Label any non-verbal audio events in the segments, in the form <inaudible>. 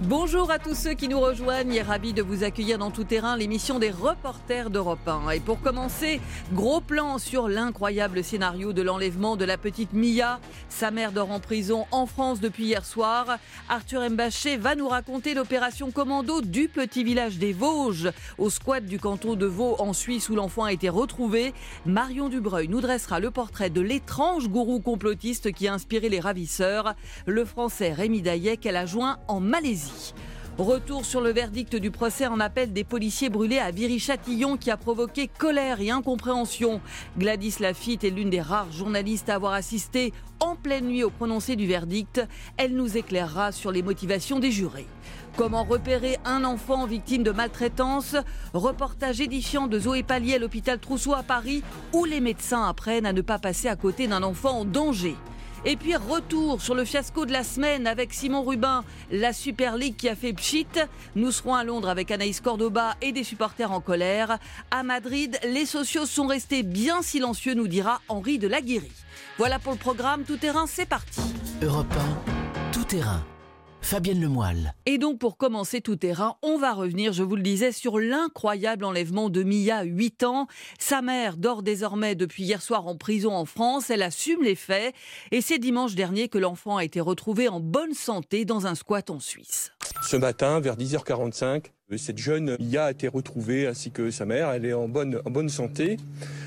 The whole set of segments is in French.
Bonjour à tous ceux qui nous rejoignent et ravi de vous accueillir dans Tout Terrain, l'émission des reporters d'Europe 1. Et pour commencer, gros plan sur l'incroyable scénario de l'enlèvement de la petite Mia. Sa mère dort en prison en France depuis hier soir. Arthur Mbaché va nous raconter l'opération commando du petit village des Vosges, au squat du canton de Vaud en Suisse où l'enfant a été retrouvé. Marion Dubreuil nous dressera le portrait de l'étrange gourou complotiste qui a inspiré les ravisseurs, le français Rémi Daillet qu'elle a joint en Malaisie. Retour sur le verdict du procès en appel des policiers brûlés à Viry-Châtillon qui a provoqué colère et incompréhension. Gladys Lafitte est l'une des rares journalistes à avoir assisté en pleine nuit au prononcé du verdict. Elle nous éclairera sur les motivations des jurés. Comment repérer un enfant victime de maltraitance? Reportage édifiant de Zoé Pallier à l'hôpital Trousseau à Paris où les médecins apprennent à ne pas passer à côté d'un enfant en danger. Et puis retour sur le fiasco de la semaine avec Simon Rubin, la Super League qui a fait pchit. Nous serons à Londres avec Anaïs Cordoba et des supporters en colère. À Madrid, les sociaux sont restés bien silencieux, nous dira Henri de Laguéry. Voilà pour le programme Tout Terrain, c'est parti. Europe 1, Tout Terrain. Fabienne Lemoyle. Et donc pour commencer tout terrain, on va revenir, je vous le disais, sur l'incroyable enlèvement de Mia, 8 ans. Sa mère dort désormais depuis hier soir en prison en France, elle assume les faits et c'est dimanche dernier que l'enfant a été retrouvé en bonne santé dans un squat en Suisse. Ce matin, vers 10h45, cette jeune Mia a été retrouvée ainsi que sa mère. Elle est en bonne, en bonne santé.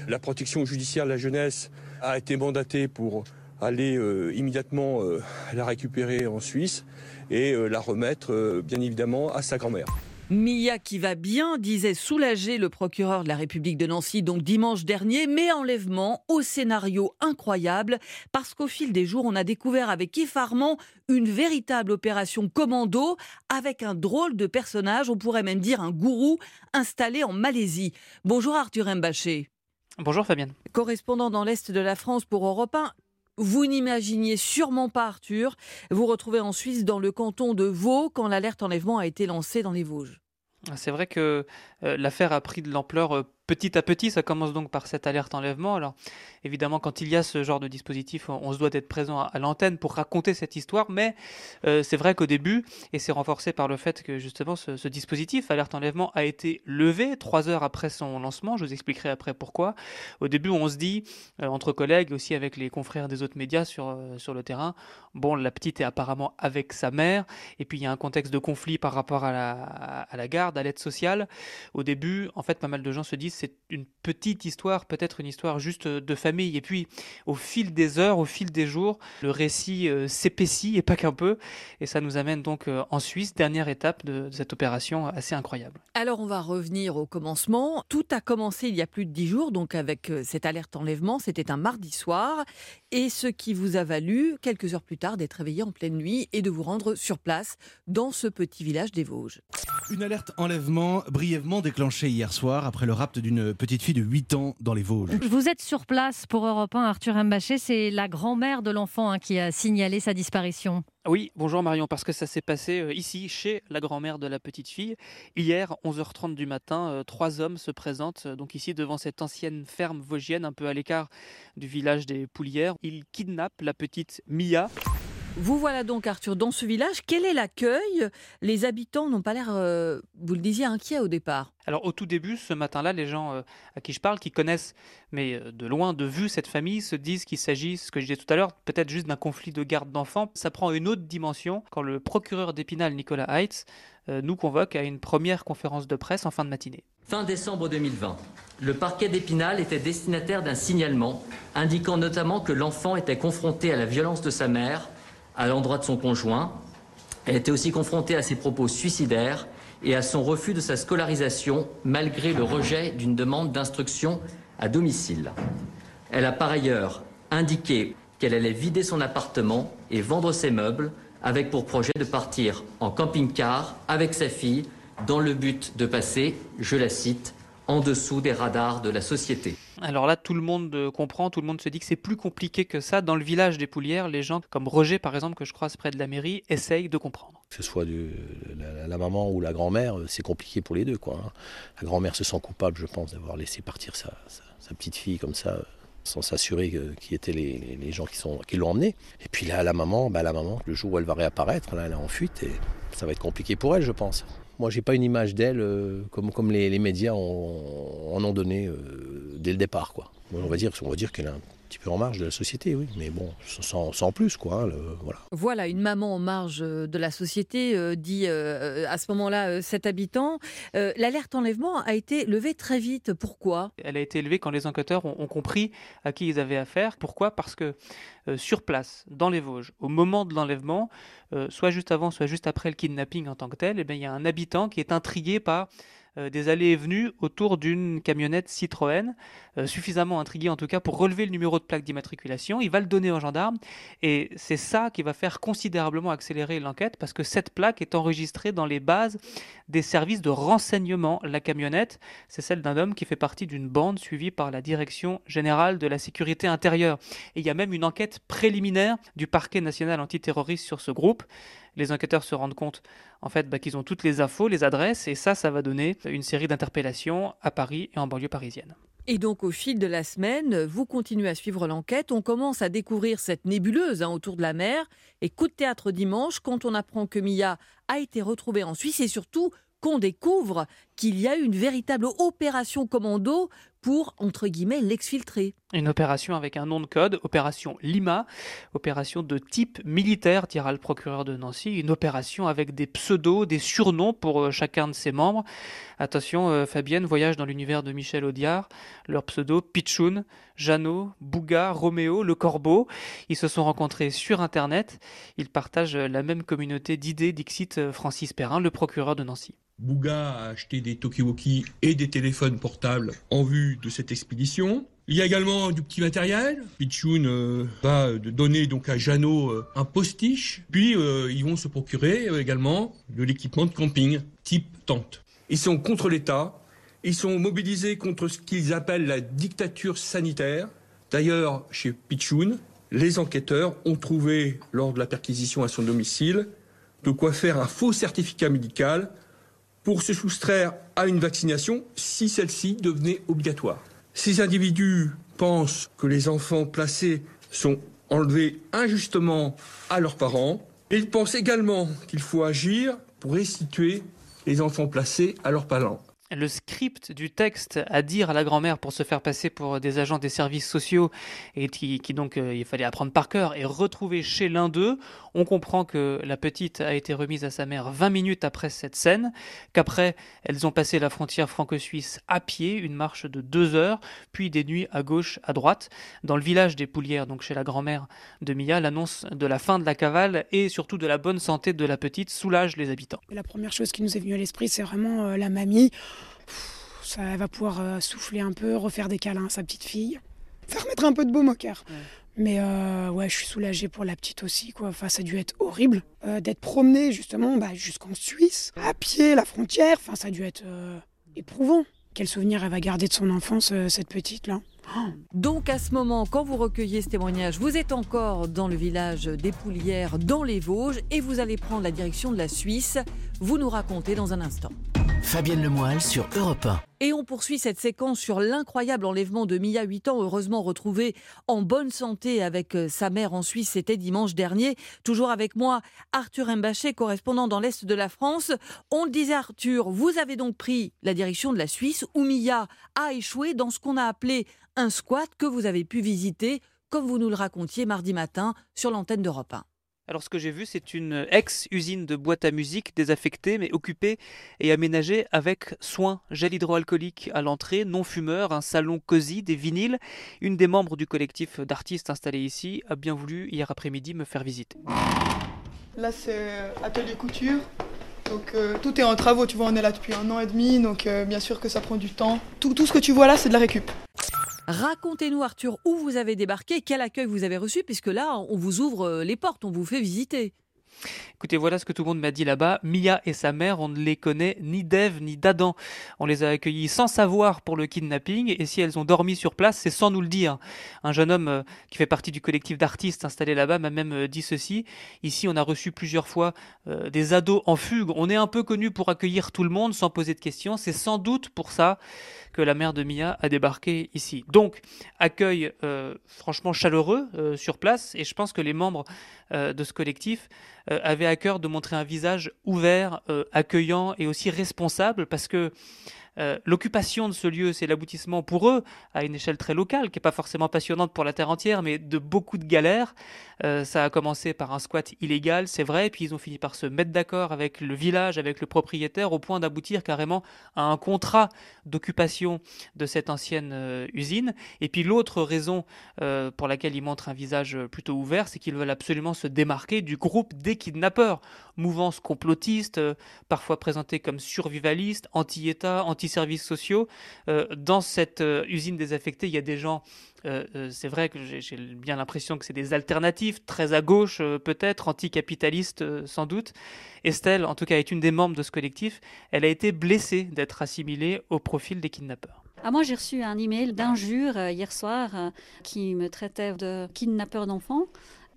La protection judiciaire de la jeunesse a été mandatée pour aller euh, immédiatement euh, la récupérer en Suisse et euh, la remettre euh, bien évidemment à sa grand-mère. Mia qui va bien, disait soulager le procureur de la République de Nancy donc dimanche dernier, mais enlèvement au scénario incroyable parce qu'au fil des jours on a découvert avec effarement une véritable opération commando avec un drôle de personnage, on pourrait même dire un gourou installé en Malaisie. Bonjour Arthur Mbaché. Bonjour Fabienne. Correspondant dans l'Est de la France pour Europe 1, vous n'imaginiez sûrement pas, Arthur, vous retrouver en Suisse dans le canton de Vaud quand l'alerte enlèvement a été lancée dans les Vosges. C'est vrai que euh, l'affaire a pris de l'ampleur euh, petit à petit. Ça commence donc par cette alerte enlèvement. Alors, évidemment, quand il y a ce genre de dispositif, on, se doit d'être présent à, l'antenne pour raconter cette histoire. Mais euh, c'est vrai qu'au début, et c'est renforcé par le fait que justement ce, dispositif, alerte enlèvement, a été levé trois heures après son lancement. Je vous expliquerai après pourquoi. Au début, on se dit, entre collègues, aussi avec les confrères des autres médias sur, sur le terrain, bon, la petite est apparemment avec sa mère. Et puis, il y a un contexte de conflit par rapport à la, à la garde, à l'aide sociale. Au début, en fait, pas mal de gens se disent c'est une petite histoire, peut-être une histoire juste de famille. Et puis, au fil des heures, au fil des jours, le récit euh, s'épaissit et pas qu'un peu. Et ça nous amène donc euh, en Suisse, dernière étape de, cette opération assez incroyable. Alors, on va revenir au commencement. Tout a commencé il y a plus de dix jours, donc avec euh, cette alerte enlèvement. C'était un mardi soir. Et ce qui vous a valu, quelques heures plus tard, d'être réveillé en pleine nuit et de vous rendre sur place dans ce petit village des Vosges. Une alerte enlèvement brièvement déclenchée hier soir après le rapt d'une petite fille de 8 ans dans les Vosges. Vous êtes sur place pour Europe 1, Arthur Mbaché. C'est la grand-mère de l'enfant hein, qui a signalé sa disparition. Oui, bonjour Marion, parce que ça s'est passé euh, ici, chez la grand-mère de la petite fille. Hier, 11h30 du matin, euh, trois hommes se présentent euh, donc ici devant cette ancienne ferme vosgienne, un peu à l'écart du village des Poulières. Ils kidnappent la petite Mia. Vous voilà donc, Arthur, dans ce village. Quel est l'accueil? Les habitants n'ont pas l'air, euh, vous le disiez, inquiets au départ. Alors au tout début, ce matin-là, les gens euh, à qui je parle, qui connaissent, mais euh, de loin, de vue, cette famille, se disent qu'il s'agit, ce que je disais tout à l'heure, peut-être juste d'un conflit de garde d'enfants. Ça prend une autre dimension quand le procureur d'Épinal, Nicolas Heitz, nous convoque à une première conférence de presse en fin de matinée. Fin décembre 2020, le parquet d'Épinal était destinataire d'un signalement indiquant notamment que l'enfant était confronté à la violence de sa mère à l'endroit de son conjoint. Elle était aussi confrontée à ses propos suicidaires et à son refus de sa scolarisation malgré le rejet d'une demande d'instruction à domicile. Elle a par ailleurs indiqué qu'elle allait vider son appartement et vendre ses meubles avec pour projet de partir en camping-car avec sa fille dans le but de passer, je la cite, en dessous des radars de la société. Alors là, tout le monde euh, comprend, tout le monde se dit que c'est plus compliqué que ça. Dans le village des Poulières, les gens comme Roger, par exemple, que je croise près de la mairie, essayent de comprendre. Que ce soit la, maman ou la grand-mère, euh, c'est compliqué pour les deux. Hein. La grand-mère se sent coupable, je pense, d'avoir laissé partir sa, petite fille comme ça, sans s'assurer qui étaient les, gens qui, l'ont emmené. Et puis là, la maman, bah, la maman, le jour où elle va réapparaître, elle est en fuite et ça va être compliqué pour elle, je pense. Moi, j'ai pas une image d'elle euh, comme, comme les, médias en ont donné euh, dès le départ. Quoi. On va dire, on va dire qu'elle a un petit peu en marge de la société, oui, mais bon, sans, plus, quoi. Hein, voilà. voilà, une maman en marge euh, de la société, euh, dit euh, à ce moment-là cet habitant. L'alerte enlèvement a été levée très vite. Pourquoi? Elle a été levée quand les enquêteurs ont, compris à qui ils avaient affaire. Pourquoi? Parce que sur place, dans les Vosges, au moment de l'enlèvement, soit juste avant, soit juste après le kidnapping en tant que tel, eh bien, il y a un habitant qui est intrigué par euh, des allées et venues autour d'une camionnette Citroën, euh, suffisamment intrigué en tout cas pour relever le numéro de plaque d'immatriculation. Il va le donner aux gendarmes et c'est ça qui va faire considérablement accélérer l'enquête parce que cette plaque est enregistrée dans les bases des services de renseignement. La camionnette, c'est celle d'un homme qui fait partie d'une bande suivie par la Direction générale de la sécurité intérieure. Et il y a même une enquête préliminaire du parquet national antiterroriste sur ce groupe les enquêteurs se rendent compte en fait bah, qu'ils ont toutes les infos, les adresses, et ça, ça va donner une série d'interpellations à Paris et en banlieue parisienne. Et donc au fil de la semaine, vous continuez à suivre l'enquête, on commence à découvrir cette nébuleuse hein, autour de la mer, et coup de théâtre dimanche quand on apprend que Mia a été retrouvée en Suisse et surtout qu'on découvre qu'il y a une véritable opération commando pour, entre guillemets, l'exfiltrer. Une opération avec un nom de code, opération Lima, opération de type militaire, dira le procureur de Nancy, une opération avec des pseudos, des surnoms pour euh, chacun de ses membres. Attention, euh, Fabienne voyage dans l'univers de Michel Audiard, leurs pseudos Pichoun, Jeannot, Bouga, Roméo, Le Corbeau. Ils se sont rencontrés sur Internet, ils partagent la même communauté d'idées, dixit euh, Francis Perrin, le procureur de Nancy. Bouga a acheté des Tokiwoki et des téléphones portables en vue de cette expédition. Il y a également du petit matériel. Pichoun euh, va donner donc à Jeannot euh, un postiche. Puis euh, ils vont se procurer également de l'équipement de camping type tente. Ils sont contre l'État. Ils sont mobilisés contre ce qu'ils appellent la dictature sanitaire. D'ailleurs, chez Pichoun, les enquêteurs ont trouvé, lors de la perquisition à son domicile, de quoi faire un faux certificat médical pour se soustraire à une vaccination si celle-ci devenait obligatoire. Ces individus pensent que les enfants placés sont enlevés injustement à leurs parents. ils pensent également qu'il faut agir pour restituer les enfants placés à leurs parents le script du texte à dire à la grand-mère pour se faire passer pour des agents des services sociaux et qui, donc euh, il fallait apprendre par cœur et retrouver chez l'un d'eux. On comprend que la petite a été remise à sa mère 20 minutes après cette scène, qu'après elles ont passé la frontière franco-suisse à pied, une marche de deux heures, puis des nuits à gauche, à droite. Dans le village des Poulières, donc chez la grand-mère de Mia, l'annonce de la fin de la cavale et surtout de la bonne santé de la petite soulage les habitants. La première chose qui nous est venue à l'esprit, c'est vraiment euh, la mamie ça va pouvoir euh, souffler un peu, refaire des câlins à sa petite fille, faire mettre un peu de baume au cœur. Mais euh, ouais, je suis soulagée pour la petite aussi. Quoi. Enfin, ça a dû être horrible euh, d'être promenée justement bah, jusqu'en Suisse, à pied, la frontière. Enfin, ça a dû être éprouvant. Quel souvenir elle va garder de son enfance, cette petite-là donc à ce moment, quand vous recueillez ce témoignage, vous êtes encore dans le village des Poulières, dans les Vosges, et vous allez prendre la direction de la Suisse. Vous nous racontez dans un instant. Fabienne Lemoyle sur Europe 1. Et on poursuit cette séquence sur l'incroyable enlèvement de Mia, 8 ans, heureusement retrouvée en bonne santé avec euh, sa mère en Suisse. C'était dimanche dernier. Toujours avec moi, Arthur Mbaché, correspondant dans l'Est de la France. On le disait, Arthur, vous avez donc pris la direction de la Suisse où Mia a échoué dans ce qu'on a appelé un squat que vous avez pu visiter, comme vous nous le racontiez mardi matin sur l'antenne d'Europe 1. Alors ce que j'ai vu, c'est une ex-usine de boîte à musique désaffectée mais occupée et aménagée avec soin. Gel hydroalcoolique à l'entrée, non fumeur, un salon cosy, des vinyles. Une des membres du collectif d'artistes installés ici a bien voulu hier après-midi me faire visiter. Là c'est atelier couture. Donc euh, tout est en travaux, tu vois, on est là depuis un an et demi, donc euh, bien sûr que ça prend du temps. Tout ce que tu vois là, c'est de la récup. Racontez-nous, Arthur, où vous avez débarqué, quel accueil vous avez reçu, puisque là, on vous ouvre euh, les portes, on vous fait visiter. Écoutez, voilà ce que tout le monde m'a dit là-bas. Mia et sa mère, on ne les connaît ni d'Ève ni d'Adam. On les a accueillis sans savoir pour le kidnapping, et si elles ont dormi sur place, c'est sans nous le dire. Un jeune homme euh, qui fait partie du collectif d'artistes installé là-bas m'a même euh, dit ceci. Ici, on a reçu plusieurs fois des ados en fugue. On est un peu connu pour accueillir tout le monde sans poser de questions. C'est sans doute pour ça que la mère de Mia a débarqué ici. Donc, accueil franchement chaleureux sur place, et je pense que les membres de ce collectif avaient à cœur de montrer un visage ouvert, accueillant et aussi responsable, parce que euh, l'occupation de ce lieu, c'est l'aboutissement pour eux, à une échelle très locale, qui n'est pas forcément passionnante pour la terre entière, mais de beaucoup de galères. Euh, ça a commencé par un squat illégal, c'est vrai, puis ils ont fini par se mettre d'accord avec le village, avec le propriétaire, au point d'aboutir carrément à un contrat d'occupation de cette ancienne euh, usine. Et puis l'autre raison pour laquelle ils montrent un visage plutôt ouvert, c'est qu'ils veulent absolument se démarquer du groupe des kidnappeurs, mouvance complotiste, parfois présentée comme survivaliste, anti-État, anti services sociaux. Euh, dans cette euh, usine désaffectée, il y a des gens, euh, c'est vrai que j'ai bien l'impression que c'est des alternatives, très à gauche peut-être, anticapitalistes sans doute. Estelle, en tout cas, est une des membres de ce collectif. Elle a été blessée d'être assimilée au profil des kidnappeurs. Ah, moi, j'ai reçu un email d'injure hier soir qui me traitait de kidnappeur d'enfants.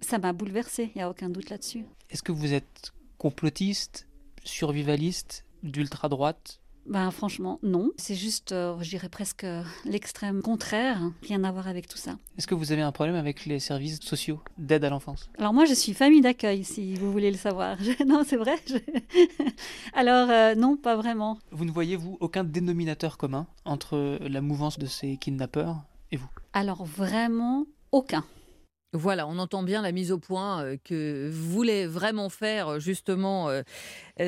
Ça m'a bouleversée, il n'y a aucun doute là-dessus. Est-ce que vous êtes complotiste, survivaliste, d'ultra-droite? Ben, franchement, non. C'est juste, euh, je dirais presque l'extrême contraire. Rien à voir avec tout ça. Est-ce que vous avez un problème avec les services sociaux d'aide à l'enfance? Alors moi, je suis famille d'accueil, si vous voulez le savoir. <laughs> non, c'est vrai. <laughs> Alors euh, non, pas vraiment. Vous ne voyez, vous, aucun dénominateur commun entre la mouvance de ces kidnappeurs et vous? Alors vraiment, aucun. Voilà, on entend bien la mise au point euh, que voulaient vraiment faire euh, justement euh,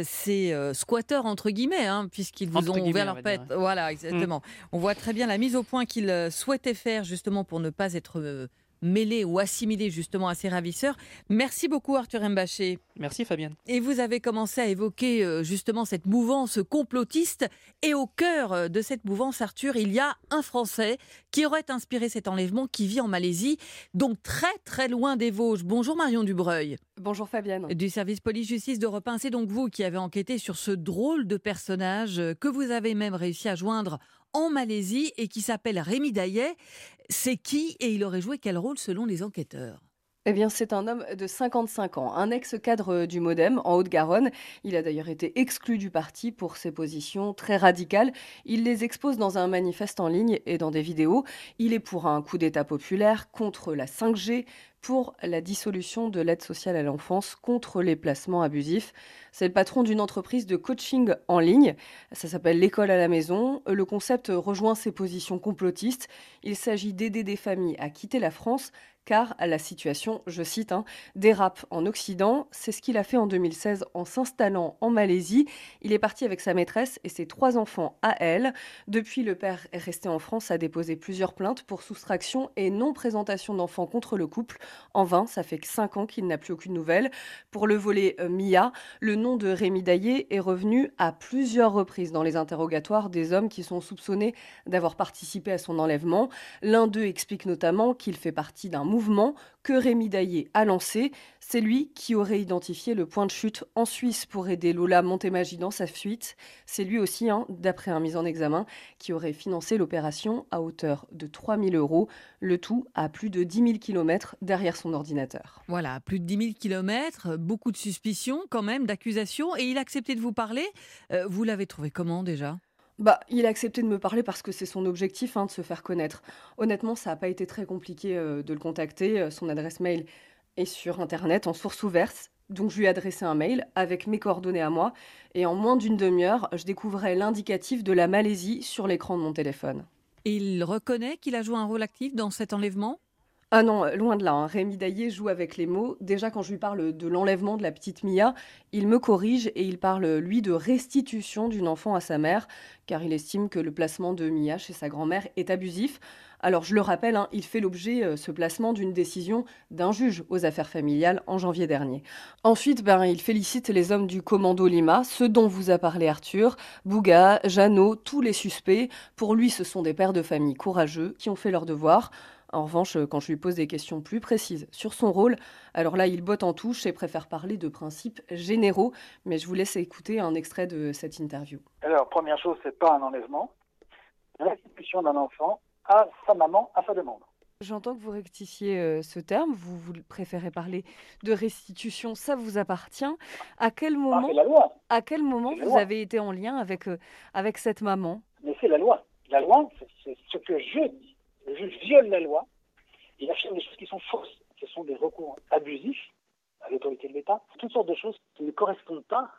ces squatteurs entre guillemets, hein, puisqu'ils vous ont ouvert leur pète. Voilà, exactement. Mm. On voit très bien la mise au point qu'ils souhaitaient faire justement pour ne pas être mêlé ou assimilé justement à ces ravisseurs. Merci beaucoup Arthur Mbaché. Merci Fabienne. Et vous avez commencé à évoquer euh, justement cette mouvance complotiste et au cœur euh, de cette mouvance Arthur, il y a un Français qui aurait inspiré cet enlèvement qui vit en Malaisie, donc très très loin des Vosges. Bonjour Marion Dubreuil. Bonjour Fabienne. Du service police-justice d'Europe 1, c'est donc vous qui avez enquêté sur ce drôle de personnage que vous avez même réussi à joindre en Malaisie et qui s'appelle Rémi Daillet. C'est qui et il aurait joué quel rôle selon les enquêteurs? Eh bien, c'est un homme de 55 ans, un ex-cadre du Modem en Haute-Garonne. Il a d'ailleurs été exclu du parti pour ses positions très radicales. Il les expose dans un manifeste en ligne et dans des vidéos. Il est pour un coup d'État populaire, contre la 5G, pour la dissolution de l'aide sociale à l'enfance contre les placements abusifs. C'est le patron d'une entreprise de coaching en ligne. Ça s'appelle l'école à la maison. Le concept rejoint ses positions complotistes. Il s'agit d'aider des familles à quitter la France car la situation, je cite, hein, dérape en Occident. C'est ce qu'il a fait en 2016 en s'installant en Malaisie. Il est parti avec sa maîtresse et ses trois enfants à elle. Depuis, le père est resté en France, a déposé plusieurs plaintes pour soustraction et non-présentation d'enfants contre le couple. En vain, ça fait cinq ans qu'il n'a plus aucune nouvelle. Pour le volet euh, Mia, le nom de Rémi Daillé est revenu à plusieurs reprises dans les interrogatoires des hommes qui sont soupçonnés d'avoir participé à son enlèvement. L'un d'eux explique notamment qu'il fait partie d'un mouvement que Rémi Daillé a lancé. C'est lui qui aurait identifié le point de chute en Suisse pour aider Lola Montémagie dans sa fuite. C'est lui aussi, hein, d'après un mise en examen, qui aurait financé l'opération à hauteur de 3 000 euros, le tout à plus de 10 000 km derrière son ordinateur. Voilà, plus de 10 000 km, beaucoup de suspicions quand même, d'accusations, et il a accepté de vous parler. Euh, vous l'avez trouvé comment déjà? Bah, il a accepté de me parler parce que c'est son objectif hein, de se faire connaître. Honnêtement, ça n'a pas été très compliqué euh, de le contacter. Euh, son adresse mail est sur Internet en source ouverte. Donc je lui ai adressé un mail avec mes coordonnées à moi. Et en moins d'une demi-heure, je découvrais l'indicatif de la Malaisie sur l'écran de mon téléphone. il reconnaît qu'il a joué un rôle actif dans cet enlèvement? Ah non, loin de là. Hein. Rémi Daillé joue avec les mots. Déjà, quand je lui parle de l'enlèvement de la petite Mia, il me corrige et il parle, lui, de restitution d'une enfant à sa mère, car il estime que le placement de Mia chez sa grand-mère est abusif. Alors, je le rappelle, hein, il fait l'objet, euh, ce placement, d'une décision d'un juge aux affaires familiales en janvier dernier. Ensuite, ben, il félicite les hommes du commando Lima, ceux dont vous a parlé Arthur, Bouga, Jeannot, tous les suspects. Pour lui, ce sont des pères de famille courageux qui ont fait leur devoir. En revanche, quand je lui pose des questions plus précises sur son rôle, alors là, il botte en touche et préfère parler de principes généraux. Mais je vous laisse écouter un extrait de cette interview. Alors, première chose, c'est pas un enlèvement. Restitution d'un enfant à sa maman à sa demande. J'entends que vous rectifiez euh, ce terme, vous, vous, préférez parler de restitution, ça vous appartient. À quel ah, moment, la loi. À quel moment vous avez été en lien avec, euh, avec cette maman? Mais c'est la loi la loi, c'est ce que je dis. Le juge viole la loi, il affirme des choses qui sont fausses. Ce sont des recours abusifs à l'autorité de l'État, toutes sortes de choses qui ne correspondent pas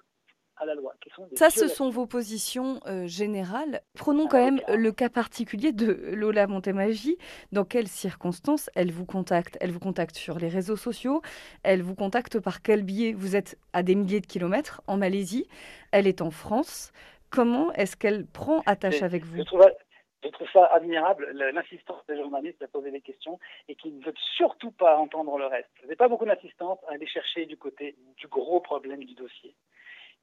à la loi. Qui sont des Ça, ce sont vos positions euh, générales. Prenons quand même le cas particulier de Lola Montemagi. Dans quelles circonstances elle vous contacte? Elle vous contacte sur les réseaux sociaux Elle vous contacte par quel biais? Vous êtes à des milliers de kilomètres en Malaisie. Elle est en France. Comment est-ce qu'elle prend attache avec vous? je trouve, je trouve ça admirable, le- l'insistance des journalistes à poser des questions et qui ne veulent surtout pas entendre le reste. Vous n'avez pas beaucoup d'assistantes à aller chercher du côté du gros problème du dossier,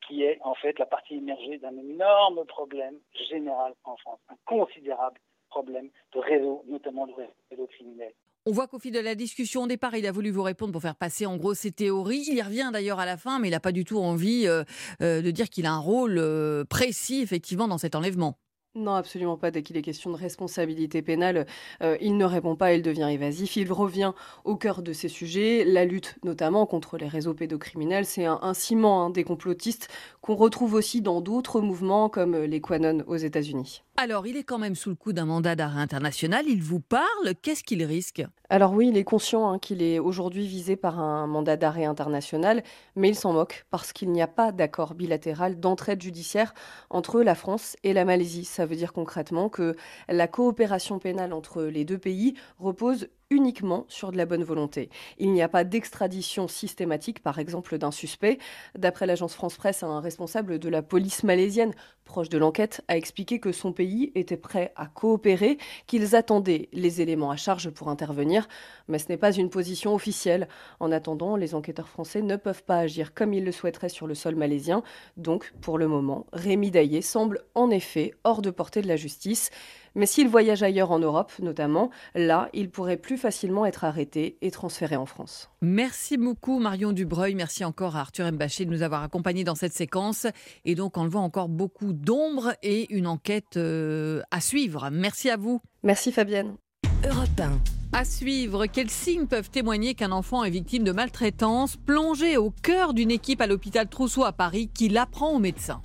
qui est en fait la partie immergée d'un énorme problème général en France, un considérable problème de réseau, notamment de réseau criminel. On voit qu'au fil de la discussion au départ, il a voulu vous répondre pour faire passer en gros ses théories. Il y revient d'ailleurs à la fin, mais il n'a pas du tout envie euh, euh, de dire qu'il a un rôle euh, précis effectivement dans cet enlèvement. Non, absolument pas. Dès qu'il est question de responsabilité pénale, euh, il ne répond pas, il devient évasif. Il revient au cœur de ces sujets. La lutte, notamment contre les réseaux pédocriminels, c'est un, ciment hein, des complotistes qu'on retrouve aussi dans d'autres mouvements comme les Quanon aux États-Unis. Alors, il est quand même sous le coup d'un mandat d'arrêt international. Il vous parle. Qu'est-ce qu'il risque? Alors oui, il est conscient hein, qu'il est aujourd'hui visé par un mandat d'arrêt international, mais il s'en moque parce qu'il n'y a pas d'accord bilatéral d'entraide judiciaire entre la France et la Malaisie. Ça veut dire concrètement que la coopération pénale entre les deux pays repose uniquement sur de la bonne volonté. Il n'y a pas d'extradition systématique, par exemple, d'un suspect. D'après l'agence France-Presse, un responsable de la police malaisienne, proche de l'enquête, a expliqué que son pays était prêt à coopérer, qu'ils attendaient les éléments à charge pour intervenir, mais ce n'est pas une position officielle. En attendant, les enquêteurs français ne peuvent pas agir comme ils le souhaiteraient sur le sol malaisien. Donc, pour le moment, Rémi Daillé semble en effet hors de portée de la justice. Mais s'il voyage ailleurs en Europe, notamment, là, il pourrait plus facilement être arrêté et transféré en France. Merci beaucoup Marion Dubreuil. Merci encore à Arthur Mbaché de nous avoir accompagnés dans cette séquence. Et donc, on le voit encore beaucoup d'ombre et une enquête euh, à suivre. Merci à vous. Merci Fabienne. Europe 1. À suivre, quels signes peuvent témoigner qu'un enfant est victime de maltraitance Plongé au cœur d'une équipe à l'hôpital Trousseau à Paris qui l'apprend aux médecins?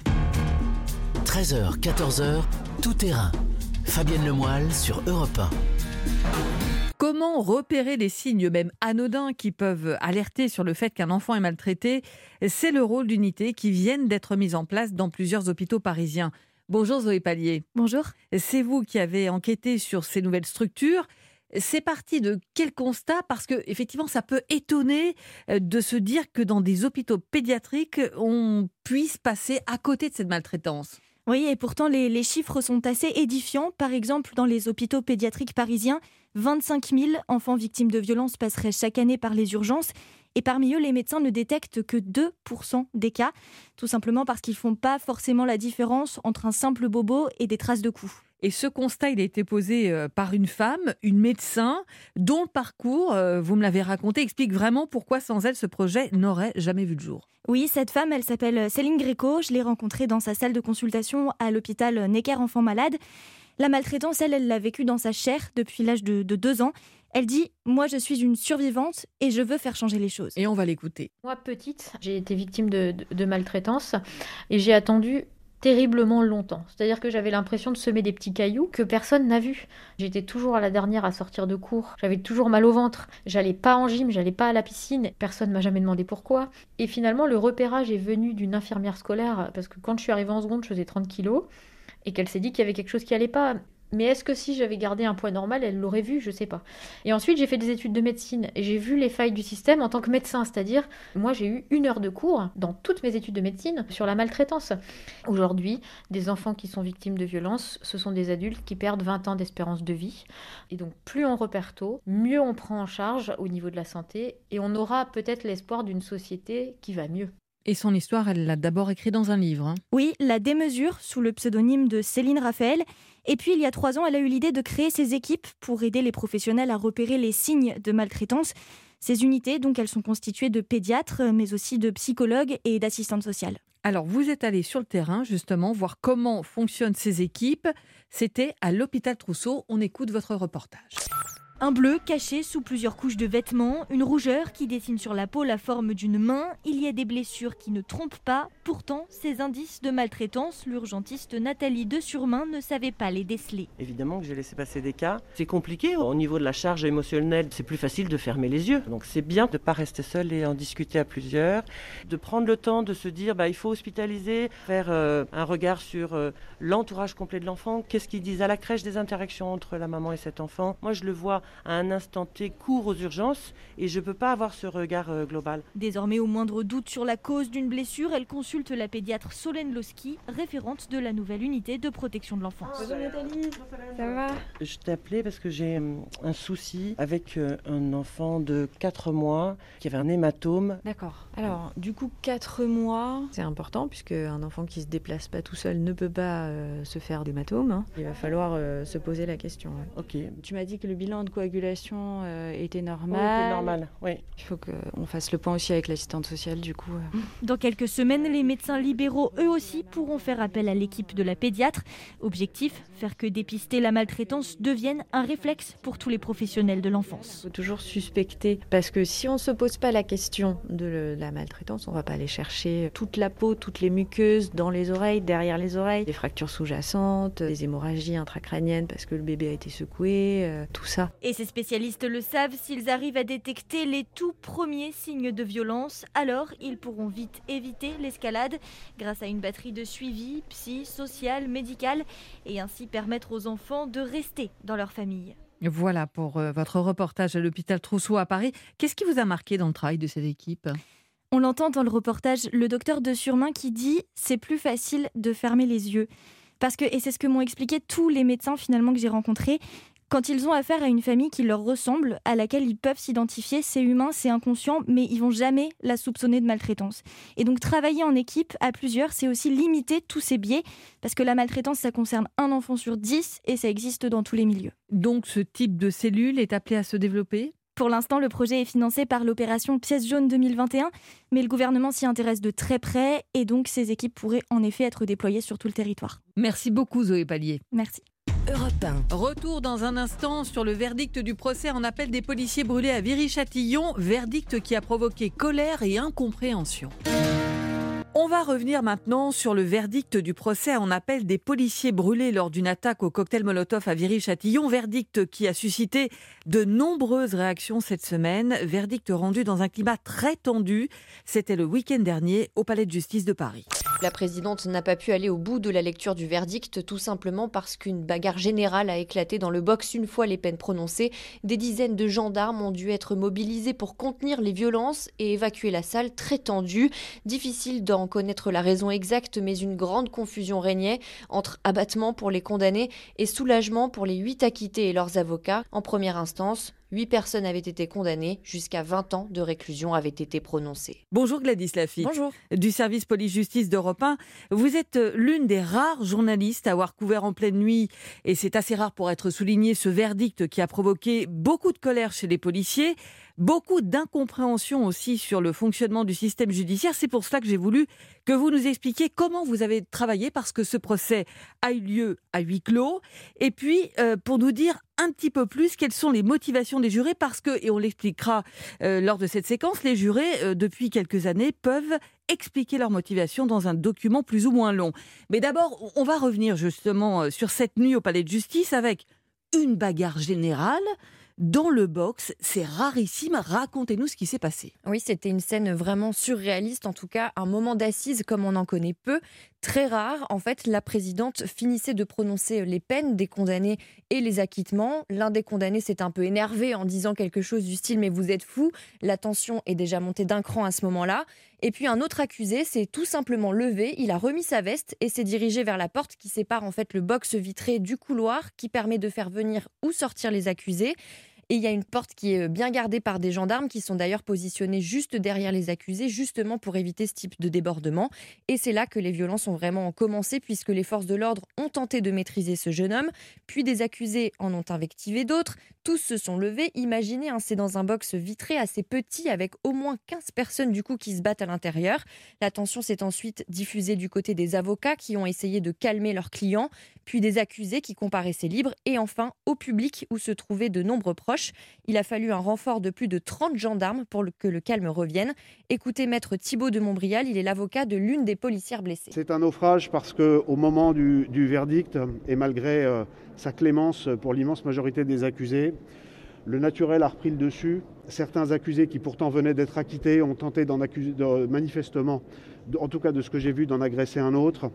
13h, 14h, tout terrain. Fabienne Lemoyle sur Europe 1. Comment repérer des signes même anodins qui peuvent alerter sur le fait qu'un enfant est maltraité? C'est le rôle d'unités qui viennent d'être mises en place dans plusieurs hôpitaux parisiens. Bonjour Zoé Pallier. Bonjour. C'est vous qui avez enquêté sur ces nouvelles structures. C'est parti de quel constat? Parce que effectivement, ça peut étonner euh, de se dire que dans des hôpitaux pédiatriques, on puisse passer à côté de cette maltraitance. Oui, et pourtant les, chiffres sont assez édifiants. Par exemple, dans les hôpitaux pédiatriques parisiens, 25 000 enfants victimes de violences passeraient chaque année par les urgences. Et parmi eux, les médecins ne détectent que 2% des cas, tout simplement parce qu'ils ne font pas forcément la différence entre un simple bobo et des traces de coups. Et ce constat, il a été posé euh, par une femme, une médecin, dont le parcours, euh, vous me l'avez raconté, explique vraiment pourquoi sans elle, ce projet n'aurait jamais vu le jour. Oui, cette femme, elle s'appelle Céline Gréco. Je l'ai rencontrée dans sa salle de consultation à l'hôpital Necker Enfants Malades. La maltraitance, elle, elle l'a vécue dans sa chair depuis l'âge de, de deux ans. Elle dit Moi, je suis une survivante et je veux faire changer les choses. Et on va l'écouter. Moi, petite, j'ai été victime de, de, de maltraitance et j'ai attendu terriblement longtemps. C'est-à-dire que j'avais l'impression de semer des petits cailloux que personne n'a vus. J'étais toujours à la dernière à sortir de cours. J'avais toujours mal au ventre. J'allais pas en gym, j'allais pas à la piscine. Personne m'a jamais demandé pourquoi. Et finalement, le repérage est venu d'une infirmière scolaire parce que quand je suis arrivée en seconde, je faisais 30 kilos et qu'elle s'est dit qu'il y avait quelque chose qui allait pas. Mais est-ce que si j'avais gardé un poids normal, elle l'aurait vu? Je sais pas. Et ensuite, j'ai fait des études de médecine et j'ai vu les failles du système en tant que médecin. C'est-à-dire, moi, j'ai eu une heure de cours dans toutes mes études de médecine sur la maltraitance. Aujourd'hui, des enfants qui sont victimes de violences, ce sont des adultes qui perdent 20 ans d'espérance de vie. Et donc, plus on repère tôt, mieux on prend en charge au niveau de la santé et on aura peut-être l'espoir d'une société qui va mieux. Et son histoire, elle l'a d'abord écrit dans un livre. hein. Oui, La démesure, sous le pseudonyme de Céline Raphaël. Et puis, il y a trois ans, elle a eu l'idée de créer ces équipes pour aider les professionnels à repérer les signes de maltraitance. Ces unités, donc, elles sont constituées de pédiatres, mais aussi de psychologues et d'assistantes sociales. Alors, vous êtes allé sur le terrain, justement, voir comment fonctionnent ces équipes. C'était à l'hôpital Trousseau. On écoute votre reportage. Un bleu caché sous plusieurs couches de vêtements, une rougeur qui dessine sur la peau la forme d'une main, il y a des blessures qui ne trompent pas, pourtant ces indices de maltraitance, l'urgentiste Nathalie de Surmain ne savait pas les déceler. Évidemment que j'ai laissé passer des cas. C'est compliqué, au niveau de la charge émotionnelle, c'est plus facile de fermer les yeux. Donc c'est bien de ne pas rester seul et en discuter à plusieurs, de prendre le temps de se dire bah, il faut hospitaliser, faire euh, un regard sur euh, l'entourage complet de l'enfant, qu'est-ce qu'ils disent à la crèche des interactions entre la maman et cet enfant? Moi je le vois à un instant T court aux urgences et je ne peux pas avoir ce regard euh, global. Désormais, au moindre doute sur la cause d'une blessure, elle consulte la pédiatre Solène Loski, référente de la nouvelle unité de protection de l'enfance. Bonjour Nathalie, ça va Je t'ai appelé parce que j'ai hum, un souci avec euh, un enfant de 4 mois qui avait un hématome. D'accord. Alors, du coup, 4 mois, c'est important puisque un enfant qui se déplace pas tout seul ne peut pas euh, se faire d'hématome. hein. Il va falloir se poser la question. ouais. Ok. Tu m'as dit que le bilan de coagulation euh, était normal. Oui, était normal, oui. Il faut qu'on fasse le point aussi avec l'assistante sociale, du coup. euh. Dans quelques semaines, les médecins libéraux, eux aussi, pourront faire appel à l'équipe de la pédiatre. Objectif, faire que dépister la maltraitance devienne un réflexe pour tous les professionnels de l'enfance. Il faut toujours suspecter, parce que si on ne se pose pas la question de le- la maltraitance, on va pas aller chercher toute la peau, toutes les muqueuses dans les oreilles, derrière les oreilles, des fractures sous-jacentes, des hémorragies intracrâniennes parce que le bébé a été secoué, euh, tout ça. Et ces spécialistes le savent, s'ils arrivent à détecter les tout premiers signes de violence, alors ils pourront vite éviter l'escalade grâce à une batterie de suivi, psy, social, médical, et ainsi permettre aux enfants de rester dans leur famille. Voilà pour euh, votre reportage à l'hôpital Trousseau à Paris. Qu'est-ce qui vous a marqué dans le travail de cette équipe? On l'entend dans le reportage, le docteur de Surmain qui dit c'est plus facile de fermer les yeux. Parce que, et c'est ce que m'ont expliqué tous les médecins finalement que j'ai rencontrés, quand ils ont affaire à une famille qui leur ressemble, à laquelle ils peuvent s'identifier, c'est humain, c'est inconscient, mais ils vont jamais la soupçonner de maltraitance. Et donc travailler en équipe, à plusieurs, c'est aussi limiter tous ces biais, parce que la maltraitance, ça concerne un enfant sur dix, et ça existe dans tous les milieux. Donc ce type de cellule est appelé à se développer? Pour l'instant, le projet est financé par l'opération Pièce jaune 2021, mais le gouvernement s'y intéresse de très près, et donc ces équipes pourraient en effet être déployées sur tout le territoire. Merci beaucoup Zoé Pallier. Merci. Europe 1. Retour dans un instant sur le verdict du procès en appel des policiers brûlés à Viry-Châtillon, verdict qui a provoqué colère et incompréhension. On va revenir maintenant sur le verdict du procès en appel des policiers brûlés lors d'une attaque au cocktail Molotov à Viry-Châtillon. Verdict qui a suscité de nombreuses réactions cette semaine. Verdict rendu dans un climat très tendu. C'était le week-end dernier au Palais de justice de Paris. La présidente n'a pas pu aller au bout de la lecture du verdict, tout simplement parce qu'une bagarre générale a éclaté dans le box une fois les peines prononcées. Des dizaines de gendarmes ont dû être mobilisés pour contenir les violences et évacuer la salle très tendue. Difficile d'en connaître la raison exacte, mais une grande confusion régnait entre abattement pour les condamnés et soulagement pour les huit acquittés et leurs avocats. En première instance, huit personnes avaient été condamnées, jusqu'à 20 ans de réclusion avaient été prononcés. Bonjour Gladys Lafitte. Bonjour. Du service police-justice d'Europe 1. Vous êtes euh, l'une des rares journalistes à avoir couvert en pleine nuit, et c'est assez rare pour être souligné, ce verdict qui a provoqué beaucoup de colère chez les policiers, beaucoup d'incompréhension aussi sur le fonctionnement du système judiciaire. C'est pour cela que j'ai voulu que vous nous expliquiez comment vous avez travaillé, parce que ce procès a eu lieu à huis clos, et puis euh, pour nous dire un petit peu plus quelles sont les motivations des jurés, parce que, et on l'expliquera euh, lors de cette séquence, les jurés, euh, depuis quelques années, peuvent expliquer leurs motivations dans un document plus ou moins long. Mais d'abord, on va revenir justement euh, sur cette nuit au palais de justice avec une bagarre générale dans le box. C'est rarissime. Racontez-nous ce qui s'est passé. Oui, c'était une scène vraiment surréaliste, en tout cas un moment d'assise comme on en connaît peu, très rare. En fait, la présidente finissait de prononcer les peines des condamnés et les acquittements. L'un des condamnés s'est un peu énervé en disant quelque chose du style mais vous êtes fou. La tension est déjà montée d'un cran à ce moment-là. Et puis un autre accusé s'est tout simplement levé, il a remis sa veste et s'est dirigé vers la porte qui sépare en fait le box vitré du couloir qui permet de faire venir ou sortir les accusés. Et il y a une porte qui est bien gardée par des gendarmes qui sont d'ailleurs positionnés juste derrière les accusés, justement pour éviter ce type de débordement. Et c'est là que les violences ont vraiment commencé, puisque les forces de l'ordre ont tenté de maîtriser ce jeune homme, puis des accusés en ont invectivé d'autres. Tous se sont levés. Imaginez, hein, c'est dans un box vitré assez petit, avec au moins 15 personnes du coup qui se battent à l'intérieur. La tension s'est ensuite diffusée du côté des avocats qui ont essayé de calmer leurs clients, puis des accusés qui comparaissaient libres, et enfin au public où se trouvaient de nombreux proches. Il a fallu un renfort de plus de 30 gendarmes pour que le calme revienne. Écoutez maître Thibault de Montbrial, il est l'avocat de l'une des policières blessées. C'est un naufrage parce qu'au moment du, verdict, et malgré euh, sa clémence pour l'immense majorité des accusés, le naturel a repris le dessus. Certains accusés qui pourtant venaient d'être acquittés ont tenté d'en accuser, manifestement, en tout cas de ce que j'ai vu, d'en agresser un autre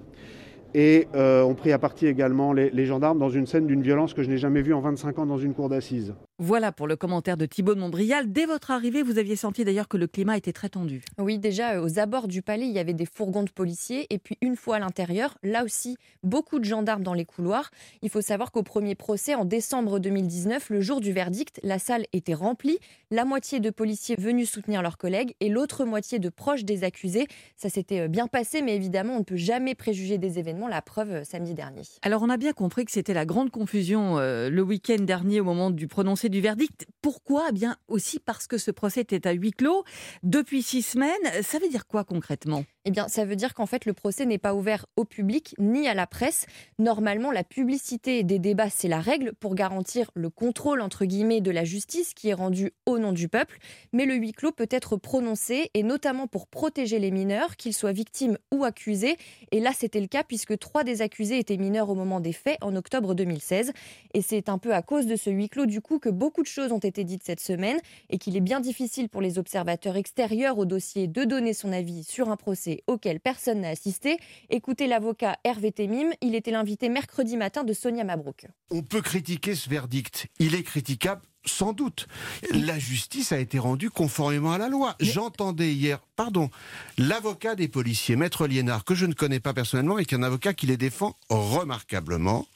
et euh, ont pris à partie également les, gendarmes dans une scène d'une violence que je n'ai jamais vue en 25 ans dans une cour d'assises. Voilà pour le commentaire de Thibault de Montbrial. Dès votre arrivée, vous aviez senti d'ailleurs que le climat était très tendu. Oui, déjà euh, aux abords du palais, il y avait des fourgons de policiers et puis une fois à l'intérieur, là aussi, beaucoup de gendarmes dans les couloirs. Il faut savoir qu'au premier procès, en décembre 2019, le jour du verdict, la salle était remplie, la moitié de policiers venus soutenir leurs collègues et l'autre moitié de proches des accusés. Ça s'était euh, bien passé, mais évidemment, on ne peut jamais préjuger des événements la preuve euh, samedi dernier. Alors on a bien compris que c'était la grande confusion euh, le week-end dernier au moment du prononcé du verdict. Pourquoi? Eh Bien aussi parce que ce procès était à huis clos depuis six semaines. Ça veut dire quoi concrètement? Eh bien, ça veut dire qu'en fait, le procès n'est pas ouvert au public ni à la presse. Normalement, la publicité des débats, c'est la règle pour garantir le contrôle, entre guillemets, de la justice qui est rendue au nom du peuple. Mais le huis clos peut être prononcé, et notamment pour protéger les mineurs, qu'ils soient victimes ou accusés. Et là, c'était le cas puisque trois des accusés étaient mineurs au moment des faits, en octobre 2016. Et c'est un peu à cause de ce huis clos, du coup, que beaucoup de choses ont été dites cette semaine, et qu'il est bien difficile pour les observateurs extérieurs au dossier de donner son avis sur un procès auquel personne n'a assisté. Écoutez l'avocat Hervé Temim, il était l'invité mercredi matin de Sonia Mabrouk. On peut critiquer ce verdict. Il est critiquable sans doute. La justice a été rendue conformément à la loi. J'entendais hier, pardon, l'avocat des policiers, Maître Liénard, que je ne connais pas personnellement et qui est un avocat qui les défend remarquablement,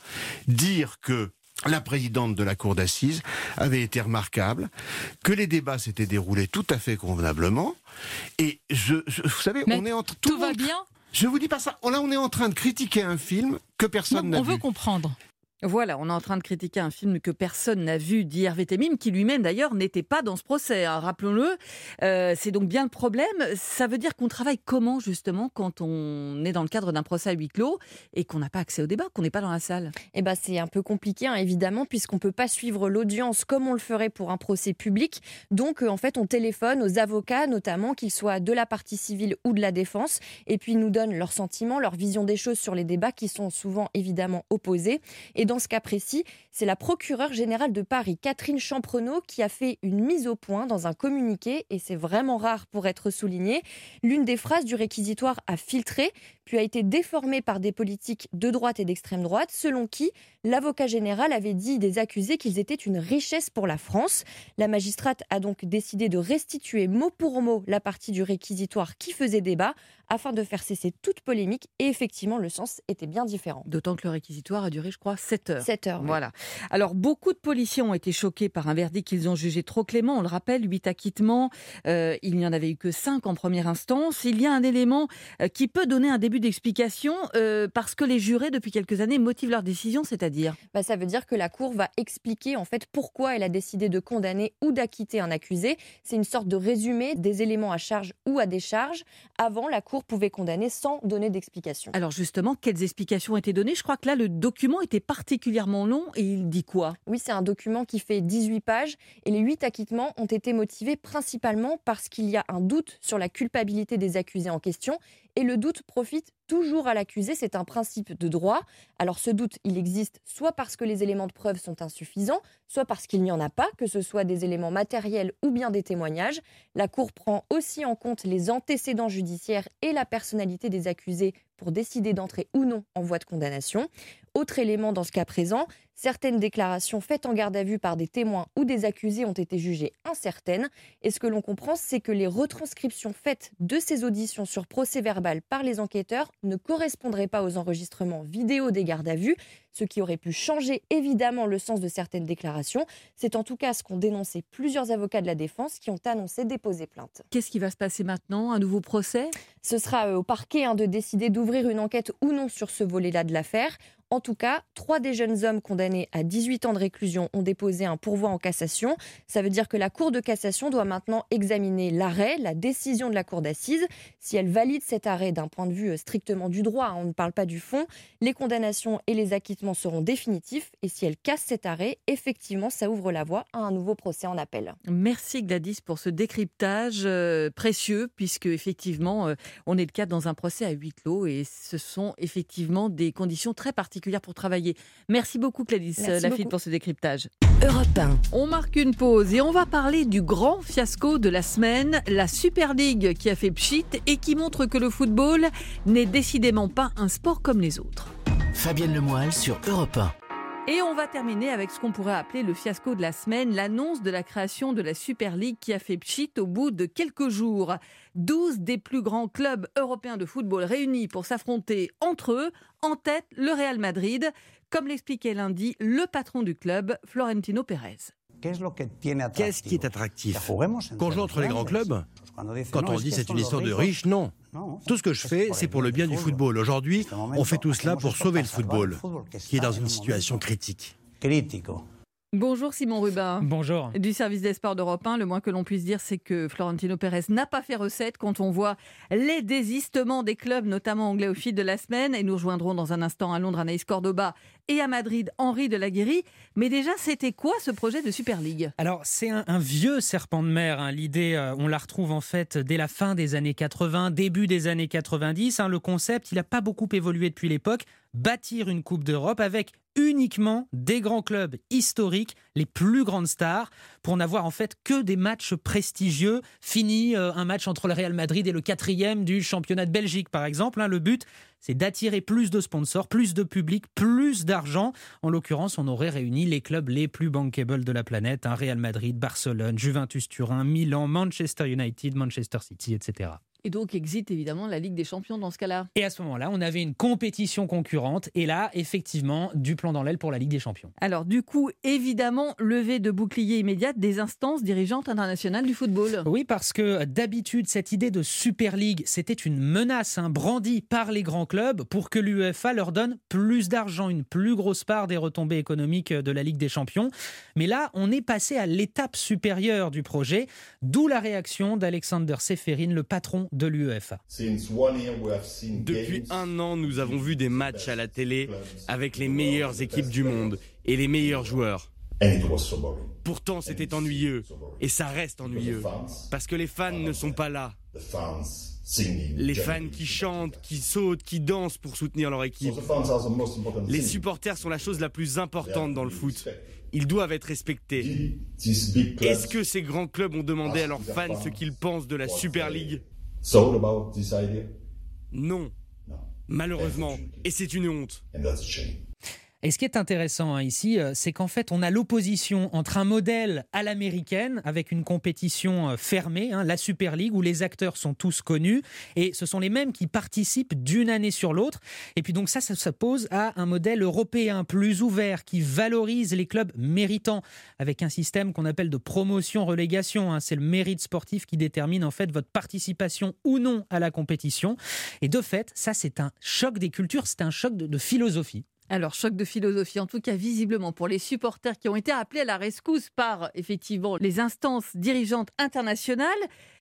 dire que la présidente de la cour d'assises avait été remarquable, que les débats s'étaient déroulés tout à fait convenablement. Et je, vous savez, on est en tout, tout va bien. Je vous dis pas ça. Là, on est en train de critiquer un film que personne n'a vu. On veut comprendre. Voilà, on est en train de critiquer un film que personne n'a vu d'Hervé Temim, qui lui-même d'ailleurs n'était pas dans ce procès, hein, rappelons-le. Euh, c'est donc bien le problème. Ça veut dire qu'on travaille comment justement quand on est dans le cadre d'un procès à huis clos et qu'on n'a pas accès au débat, qu'on n'est pas dans la salle? Eh ben, c'est un peu compliqué hein, évidemment puisqu'on peut pas suivre l'audience comme on le ferait pour un procès public. Donc euh, en fait, on téléphone aux avocats notamment, qu'ils soient de la partie civile ou de la défense, et puis ils nous donnent leurs sentiments, leur vision des choses sur les débats qui sont souvent évidemment opposés. Dans ce cas précis, c'est la procureure générale de Paris, Catherine Champrenault, qui a fait une mise au point dans un communiqué, et c'est vraiment rare pour être souligné. L'une des phrases du réquisitoire a filtré, puis a été déformée par des politiques de droite et d'extrême droite, selon qui l'avocat général avait dit des accusés qu'ils étaient une richesse pour la France. La magistrate a donc décidé de restituer mot pour mot la partie du réquisitoire qui faisait débat, afin de faire cesser toute polémique. Et effectivement, le sens était bien différent. D'autant que le réquisitoire a duré, je crois, 7 heures. 7 heures. Voilà. Alors, beaucoup de policiers ont été choqués par un verdict qu'ils ont jugé trop clément. On le rappelle, 8 acquittements. Euh, il n'y en avait eu que 5 en première instance. Il y a un élément euh, qui peut donner un début d'explication euh, parce que les jurés, depuis quelques années, motivent leur décision, c'est-à-dire bah, Ça veut dire que la Cour va expliquer en fait pourquoi elle a décidé de condamner ou d'acquitter un accusé. C'est une sorte de résumé des éléments à charge ou à décharge. Avant, la Cour pouvait condamner sans donner d'explication. Alors justement, quelles explications ont été données? Je crois que là, le document était particulièrement long et il dit quoi? Oui, c'est un document qui fait 18 pages et les 8 acquittements ont été motivés principalement parce qu'il y a un doute sur la culpabilité des accusés en question et le doute profite toujours à l'accusé, c'est un principe de droit. Alors ce doute, il existe soit parce que les éléments de preuve sont insuffisants, soit parce qu'il n'y en a pas, que ce soit des éléments matériels ou bien des témoignages. La Cour prend aussi en compte les antécédents judiciaires et la personnalité des accusés pour décider d'entrer ou non en voie de condamnation. Autre élément dans ce cas présent, certaines déclarations faites en garde à vue par des témoins ou des accusés ont été jugées incertaines. Et ce que l'on comprend, c'est que les retranscriptions faites de ces auditions sur procès verbal par les enquêteurs ne correspondraient pas aux enregistrements vidéo des gardes à vue, ce qui aurait pu changer évidemment le sens de certaines déclarations. C'est en tout cas ce qu'ont dénoncé plusieurs avocats de la défense qui ont annoncé déposer plainte. Qu'est-ce qui va se passer maintenant? Un nouveau procès? Ce sera euh, au parquet hein, de décider d'ouvrir une enquête ou non sur ce volet-là de l'affaire. En tout cas, trois des jeunes hommes condamnés à 18 ans de réclusion ont déposé un pourvoi en cassation. Ça veut dire que la Cour de cassation doit maintenant examiner l'arrêt, la décision de la Cour d'assises. Si elle valide cet arrêt d'un point de vue euh, strictement du droit, hein, on ne parle pas du fond, les condamnations et les acquittements seront définitifs. Et si elle casse cet arrêt, effectivement, ça ouvre la voie à un nouveau procès en appel. Merci Gladys pour ce décryptage euh, précieux, puisque effectivement, euh, on est le cas dans un procès à huis clos et ce sont effectivement des conditions très particulières pour travailler. Merci beaucoup Gladys Lafitte pour ce décryptage. Europe 1. On marque une pause et on va parler du grand fiasco de la semaine, la Super League qui a fait pchit et qui montre que le football n'est décidément pas un sport comme les autres. Fabienne Lemoyle sur Europe 1. Et on va terminer avec ce qu'on pourrait appeler le fiasco de la semaine, l'annonce de la création de la Super League qui a fait pchit au bout de quelques jours. 12 des plus grands clubs européens de football réunis pour s'affronter entre eux, en tête le Real Madrid, comme l'expliquait lundi le patron du club, Florentino Pérez. Qu'est-ce qui est attractif Qu'on joue entre les grands clubs? Quand on dit c'est une histoire de riches, non. Tout ce que je fais, c'est pour le bien du football. Aujourd'hui, on fait tout cela pour sauver le football, qui est dans une situation critique. Bonjour Simon Rubin. Bonjour. Du service des sports d'Europe 1, le moins que l'on puisse dire, c'est que Florentino Pérez n'a pas fait recette quand on voit les désistements des clubs, notamment anglais au fil de la semaine. Et nous rejoindrons dans un instant à Londres Anaïs Cordoba et à Madrid Henri de. Mais déjà, c'était quoi ce projet de Super League? Alors, c'est un, un vieux serpent de mer. hein. L'idée, euh, on la retrouve en fait dès la fin des années 80, début des années 90. hein. Le concept, il n'a pas beaucoup évolué depuis l'époque. Bâtir une Coupe d'Europe avec uniquement des grands clubs historiques, les plus grandes stars, pour n'avoir en fait que des matchs prestigieux. Fini euh, un match entre le Real Madrid et le quatrième du championnat de Belgique, par exemple. hein. Le but, c'est d'attirer plus de sponsors, plus de public, plus d'argent. En l'occurrence, on aurait réuni les clubs les plus bankable de la planète, hein, Real Madrid, Barcelone, Juventus Turin, Milan, Manchester United, Manchester City, etc. Et donc existe évidemment la Ligue des Champions dans ce cas-là. Et à ce moment-là, on avait une compétition concurrente, et là, effectivement, du plan dans l'aile pour la Ligue des Champions. Alors du coup, évidemment, levée de bouclier immédiate des instances dirigeantes internationales du football. Oui, parce que d'habitude, cette idée de Super League, c'était une menace hein, brandie par les grands clubs pour que l'UEFA leur donne plus d'argent, une plus grosse part des retombées économiques de la Ligue des Champions. Mais là, on est passé à l'étape supérieure du projet, d'où la réaction d'Alexander Seferin, le patron de l'UEFA. Depuis un an, nous avons vu des matchs à la télé avec les meilleures équipes du monde et les meilleurs joueurs. Pourtant, c'était ennuyeux. Et ça reste ennuyeux. Parce que les fans ne sont pas là. Les fans qui chantent, qui sautent, qui dansent pour soutenir leur équipe. Les supporters sont la chose la plus importante dans le foot. Ils doivent être respectés. Est-ce que ces grands clubs ont demandé à leurs fans ce qu'ils pensent de la Super League? Non. Malheureusement. Et c'est une honte. Et ce qui est intéressant hein, ici, euh, c'est qu'en fait, on a l'opposition entre un modèle à l'américaine, avec une compétition euh, fermée, hein, la Super League, où les acteurs sont tous connus, et ce sont les mêmes qui participent d'une année sur l'autre. Et puis donc ça, ça s'oppose à un modèle européen plus ouvert, qui valorise les clubs méritants, avec un système qu'on appelle de promotion-relégation. hein. C'est le mérite sportif qui détermine en fait votre participation ou non à la compétition. Et de fait, ça, c'est un choc des cultures, c'est un choc de- de philosophie. Alors, choc de philosophie, en tout cas visiblement pour les supporters qui ont été appelés à la rescousse par effectivement les instances dirigeantes internationales.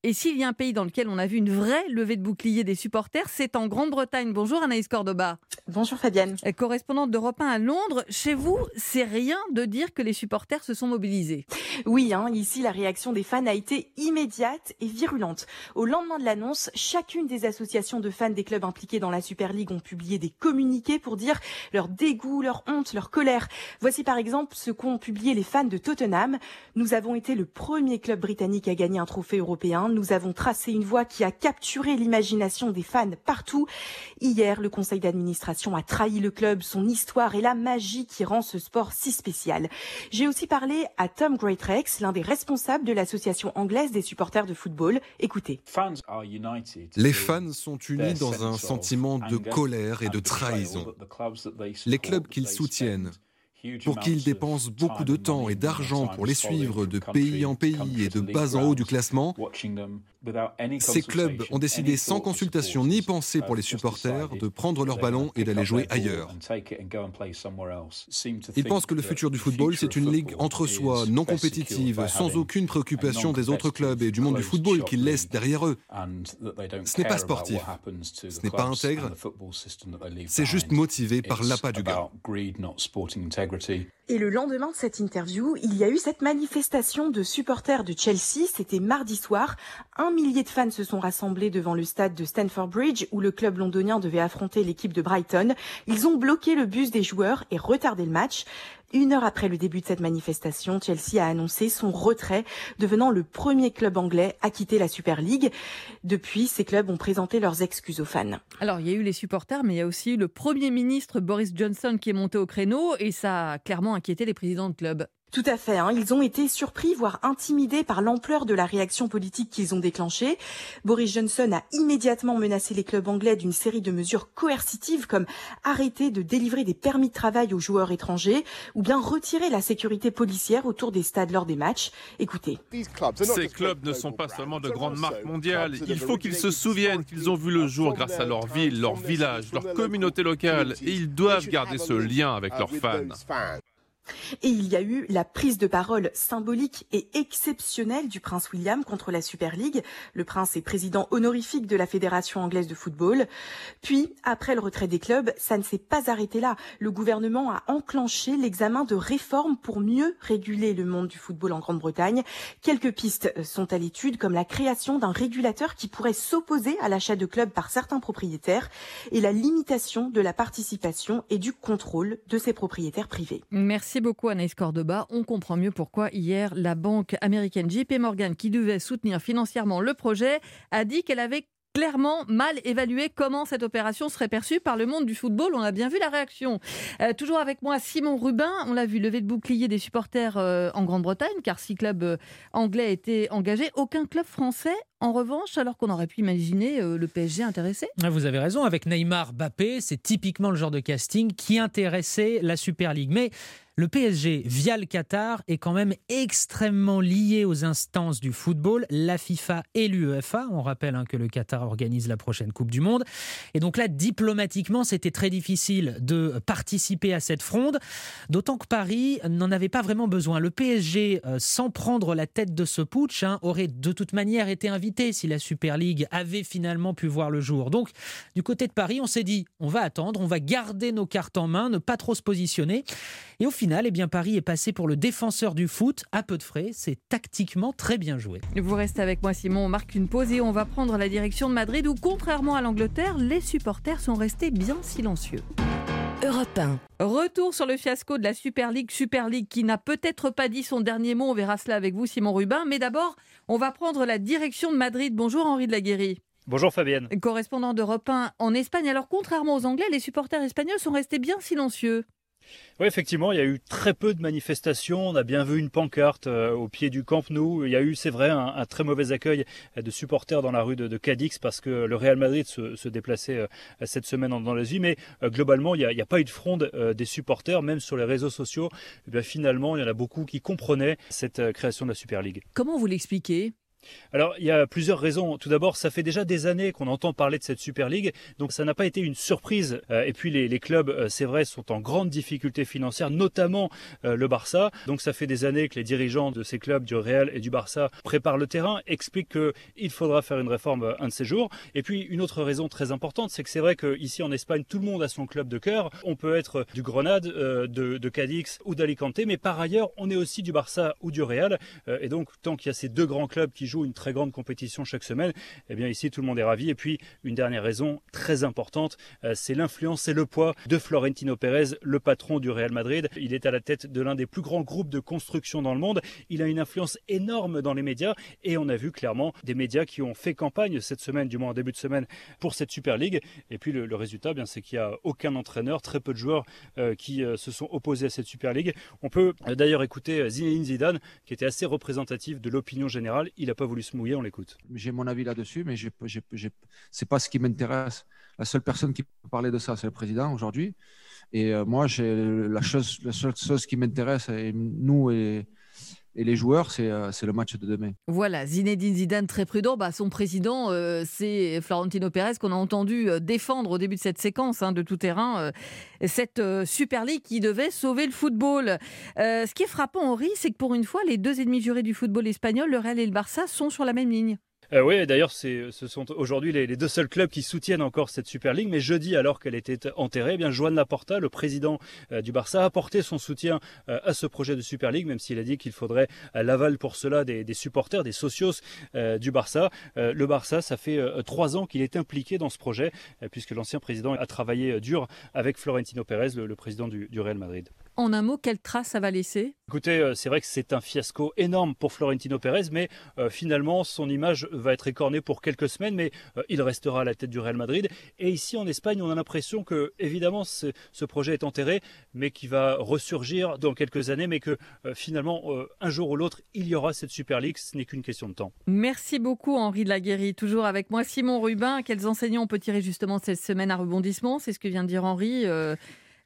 Et s'il y a un pays dans lequel on a vu une vraie levée de bouclier des supporters, c'est en Grande-Bretagne. Bonjour Anaïs Cordoba. Bonjour Fabienne. Correspondante d'Europe 1 à Londres. Chez vous, c'est rien de dire que les supporters se sont mobilisés. Oui, hein, ici la réaction des fans a été immédiate et virulente. Au lendemain de l'annonce, chacune des associations de fans des clubs impliqués dans la Super League ont publié des communiqués pour dire leur dégoût, leur honte, leur colère. Voici par exemple ce qu'ont publié les fans de Tottenham. Nous avons été le premier club britannique à gagner un trophée européen. Nous avons tracé une voie qui a capturé l'imagination des fans partout. Hier, le conseil d'administration a trahi le club, son histoire et la magie qui rend ce sport si spécial. J'ai aussi parlé à Tom Greatrex, l'un des responsables de l'association anglaise des supporters de football. Écoutez. Les fans sont unis dans un sentiment de colère et de trahison. Les clubs qu'ils soutiennent pour qui ils dépensent beaucoup de temps et d'argent pour les suivre de pays en pays et de bas en haut du classement, ces clubs ont décidé sans consultation ni pensée pour les supporters de prendre leur ballon et d'aller jouer ailleurs. Ils pensent que le futur du football, c'est une ligue entre soi, non compétitive, sans aucune préoccupation des autres clubs et du monde du football qu'ils laissent derrière eux. Ce n'est pas sportif, ce n'est pas intègre, c'est juste motivé par l'appât du gain. Et le lendemain de cette interview, il y a eu cette manifestation de supporters de Chelsea. C'était mardi soir. Un millier de fans se sont rassemblés devant le stade de Stamford Bridge où le club londonien devait affronter l'équipe de Brighton. Ils ont bloqué le bus des joueurs et retardé le match. Une heure après le début de cette manifestation, Chelsea a annoncé son retrait, devenant le premier club anglais à quitter la Super League. Depuis, ces clubs ont présenté leurs excuses aux fans. Alors, il y a eu les supporters, mais il y a aussi eu le Premier ministre Boris Johnson qui est monté au créneau et ça a clairement inquiété les présidents de club. Tout à fait. Hein. Ils ont été surpris, voire intimidés par l'ampleur de la réaction politique qu'ils ont déclenchée. Boris Johnson a immédiatement menacé les clubs anglais d'une série de mesures coercitives comme arrêter de délivrer des permis de travail aux joueurs étrangers ou bien retirer la sécurité policière autour des stades lors des matchs. Écoutez. Ces clubs ne sont pas seulement de grandes marques mondiales. Il faut qu'ils se souviennent qu'ils ont vu le jour grâce à leur ville, leur village, leur communauté locale et ils doivent garder ce lien avec leurs fans. Et il y a eu la prise de parole symbolique et exceptionnelle du prince William contre la Super League. Le prince est président honorifique de la Fédération anglaise de football. Puis, après le retrait des clubs, ça ne s'est pas arrêté là. Le gouvernement a enclenché l'examen de réformes pour mieux réguler le monde du football en Grande-Bretagne. Quelques pistes sont à l'étude, comme la création d'un régulateur qui pourrait s'opposer à l'achat de clubs par certains propriétaires et la limitation de la participation et du contrôle de ces propriétaires privés. Merci. Merci beaucoup Anaïs Cordoba. On comprend mieux pourquoi hier la banque américaine JP Morgan, qui devait soutenir financièrement le projet, a dit qu'elle avait clairement mal évalué comment cette opération serait perçue par le monde du football. On a bien vu la réaction. Euh, toujours avec moi, Simon Rubin. On l'a vu lever de bouclier des supporters euh, en Grande-Bretagne, car six clubs euh, anglais étaient engagés. Aucun club français, en revanche, alors qu'on aurait pu imaginer le PSG intéressé. Ah, vous avez raison. Avec Neymar, Bappé, c'est typiquement le genre de casting qui intéressait la Super League. Mais le PSG, via le Qatar, est quand même extrêmement lié aux instances du football, la FIFA et l'UEFA. On rappelle hein, que le Qatar organise la prochaine Coupe du Monde. Et donc là, diplomatiquement, c'était très difficile de participer à cette fronde, d'autant que Paris n'en avait pas vraiment besoin. Le PSG, euh, sans prendre la tête de ce putsch, hein, aurait de toute manière été invité si la Super League avait finalement pu voir le jour. Donc, du côté de Paris, on s'est dit, on va attendre, on va garder nos cartes en main, ne pas trop se positionner. Et au final, eh bien, Paris est passé pour le défenseur du foot à peu de frais. C'est tactiquement très bien joué. Vous restez avec moi, Simon. On marque une pause et on va prendre la direction de Madrid où, contrairement à l'Angleterre, les supporters sont restés bien silencieux. Europe 1. Retour sur le fiasco de la Super League. Super League qui n'a peut-être pas dit son dernier mot. On verra cela avec vous, Simon Rubin. Mais d'abord, on va prendre la direction de Madrid. Bonjour, Henri de la Guéry. Bonjour Fabienne. Correspondant d'Europe 1 en Espagne. Alors, contrairement aux Anglais, les supporters espagnols sont restés bien silencieux. Oui, effectivement, il y a eu très peu de manifestations. On a bien vu une pancarte euh, au pied du Camp Nou. Il y a eu, c'est vrai, un, très mauvais accueil de supporters dans la rue de, Cadix parce que le Real Madrid se, déplaçait euh, cette semaine dans l'Asie. Mais euh, globalement, il n'y a, pas eu de fronde des supporters, même sur les réseaux sociaux. Eh finalement, il y en a beaucoup qui comprenaient cette création de la Super League. Comment vous l'expliquez? Alors, il y a plusieurs raisons. Tout d'abord, ça fait déjà des années qu'on entend parler de cette Super League, donc ça n'a pas été une surprise. Euh, et puis, les, clubs, euh, c'est vrai, sont en grande difficulté financière, notamment euh, le Barça. Donc, ça fait des années que les dirigeants de ces clubs, du Real et du Barça, préparent le terrain, expliquent qu'il faudra faire une réforme un de ces jours. Et puis, une autre raison très importante, c'est que c'est vrai qu'ici en Espagne, tout le monde a son club de cœur. On peut être du Grenade, de, de Cadix ou d'Alicante, mais par ailleurs, on est aussi du Barça ou du Real. et donc, tant qu'il y a ces deux grands clubs qui jouent une très grande compétition chaque semaine, eh bien ici tout le monde est ravi. Et puis une dernière raison très importante, euh, c'est l'influence et le poids de Florentino Pérez, le patron du Real Madrid. Il est à la tête de l'un des plus grands groupes de construction dans le monde. Il a une influence énorme dans les médias et on a vu clairement des médias qui ont fait campagne cette semaine, du moins en début de semaine, pour cette Super League. Et puis le, résultat, eh bien c'est qu'il n'y a aucun entraîneur, très peu de joueurs euh, qui euh, se sont opposés à cette Super League. On peut d'ailleurs écouter Zinedine Zidane, qui était assez représentatif de l'opinion générale. Il n'a pas voulu se mouiller, on l'écoute. J'ai mon avis là-dessus, mais ce n'est pas ce qui m'intéresse. La seule personne qui peut parler de ça, c'est le président aujourd'hui. Et moi, la, la seule chose qui m'intéresse, nous et et les joueurs, euh, c'est le match de demain. Voilà, Zinedine Zidane très prudent. Bah, son président, euh, c'est Florentino Pérez qu'on a entendu euh, défendre au début de cette séquence hein, de tout terrain, cette Super League qui devait sauver le football. ce qui est frappant, Henri, c'est que pour une fois, les deux ennemis jurés du football espagnol, le Real et le Barça, sont sur la même ligne. Euh, oui, d'ailleurs, ce sont aujourd'hui les, deux seuls clubs qui soutiennent encore cette Super League. Mais jeudi, alors qu'elle était enterrée, eh bien Joan Laporta, le président euh, du Barça, a apporté son soutien euh, à ce projet de Super League, même s'il a dit qu'il faudrait l'aval pour cela des, supporters, des socios du Barça. le Barça, ça fait trois ans qu'il est impliqué dans ce projet, puisque l'ancien président a travaillé dur avec Florentino Pérez, le, président du Real Madrid. En un mot, quelle trace ça va laisser? Écoutez, euh, c'est vrai que c'est un fiasco énorme pour Florentino Pérez, mais euh, finalement, son image va être écornée pour quelques semaines, mais euh, il restera à la tête du Real Madrid. Et ici, en Espagne, on a l'impression que, évidemment, ce projet est enterré, mais qui va ressurgir dans quelques années, mais que finalement, un jour ou l'autre, il y aura cette Super League. Ce n'est qu'une question de temps. Merci beaucoup, Henri de la Guéry. Toujours avec moi, Simon Rubin. Quels enseignants on peut tirer justement cette semaine à rebondissement? C'est ce que vient de dire Henri.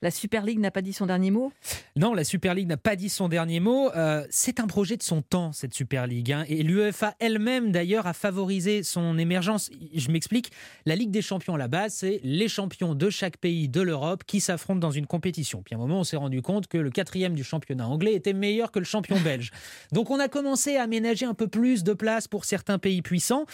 La Super League n'a pas dit son dernier mot? Non, la Super League n'a pas dit son dernier mot. Euh, c'est un projet de son temps, cette Super League. Hein. Et l'UEFA elle-même, d'ailleurs, a favorisé son émergence. Je m'explique. La Ligue des champions, à la base, c'est les champions de chaque pays de l'Europe qui s'affrontent dans une compétition. Puis à un moment, on s'est rendu compte que le quatrième du championnat anglais était meilleur que le champion belge. <laughs> Donc on a commencé à aménager un peu plus de place pour certains pays puissants.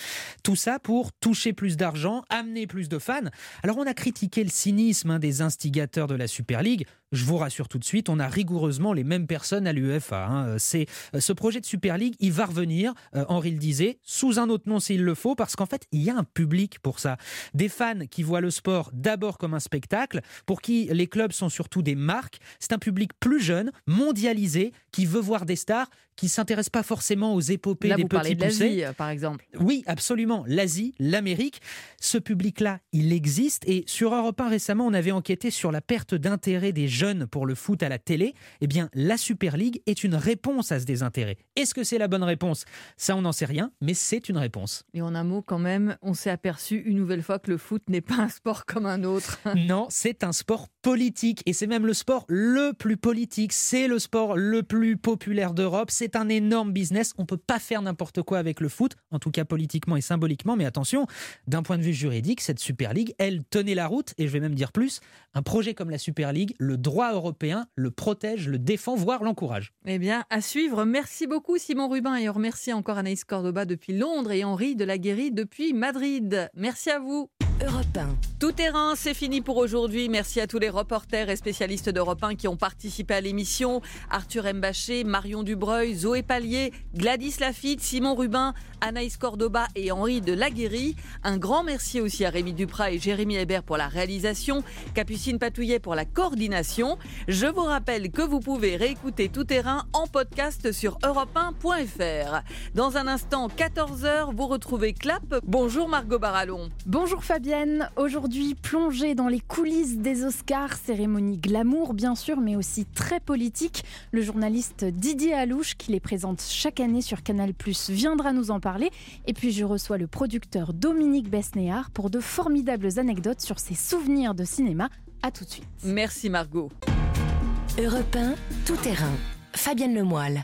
Tout ça pour toucher plus d'argent, amener plus de fans. Alors on a critiqué le cynisme hein, des instigateurs de la Super League. Je vous rassure tout de suite, on a rigoureusement les mêmes personnes à l'UEFA. Hein. C'est euh, ce projet de Super League, il va revenir. Euh, Henri le disait, sous un autre nom s'il le faut, parce qu'en fait, il y a un public pour ça. Des fans qui voient le sport d'abord comme un spectacle, pour qui les clubs sont surtout des marques. C'est un public plus jeune, mondialisé, qui veut voir des stars, qui s'intéresse pas forcément aux épopées Là, des vous petits de l'Asie, euh, par exemple. Oui, absolument. L'Asie, l'Amérique, ce public-là, il existe. Et sur Europe 1 récemment, on avait enquêté sur la perte d'intérêt des jeunes pour le foot à la télé. Eh bien, la Super League est une réponse à ce désintérêt. Est-ce que c'est la bonne réponse? Ça, on n'en sait rien, mais c'est une réponse. Et en un mot, quand même, on s'est aperçu une nouvelle fois que le foot n'est pas un sport comme un autre. <laughs> non, c'est un sport politique. Et c'est même le sport le plus politique. C'est le sport le plus populaire d'Europe. C'est un énorme business. On peut pas faire n'importe quoi avec le foot, en tout cas politiquement et symboliquement. Mais attention, d'un point de vue juridique, cette Super League, elle tenait la route. Et je vais même dire plus, un projet comme la Super League, le droit européen le protège, le défend, voire l'encourage. Eh bien, à suivre. Merci beaucoup Simon Rubin et on remercie encore Anaïs Cordoba depuis Londres et Henri de la Guéry depuis Madrid. Merci à vous. Europe 1. Tout terrain, c'est fini pour aujourd'hui. Merci à tous les reporters et spécialistes d'Europe 1 qui ont participé à l'émission. Arthur Mbaché, Marion Dubreuil, Zoé Pallier, Gladys Lafitte, Simon Rubin, Anaïs Cordoba et Henri de Laguéry. Un grand merci aussi à Rémi Duprat et Jérémy Hébert pour la réalisation, Capucine Patouillet pour la coordination. Je vous rappelle que vous pouvez réécouter Tout terrain en podcast sur europe1.fr. Dans un instant, 14h, vous retrouvez Clap. Bonjour Margot Barallon. Bonjour Fabienne. Aujourd'hui, plongée dans les coulisses des Oscars, cérémonie glamour bien sûr, mais aussi très politique. Le journaliste Didier Alouche, qui les présente chaque année sur Canal+, viendra nous en parler. Et puis je reçois le producteur Dominique Besnéard pour de formidables anecdotes sur ses souvenirs de cinéma. À tout de suite. Merci Margot. Europe 1, tout terrain. Fabienne Lemoyle.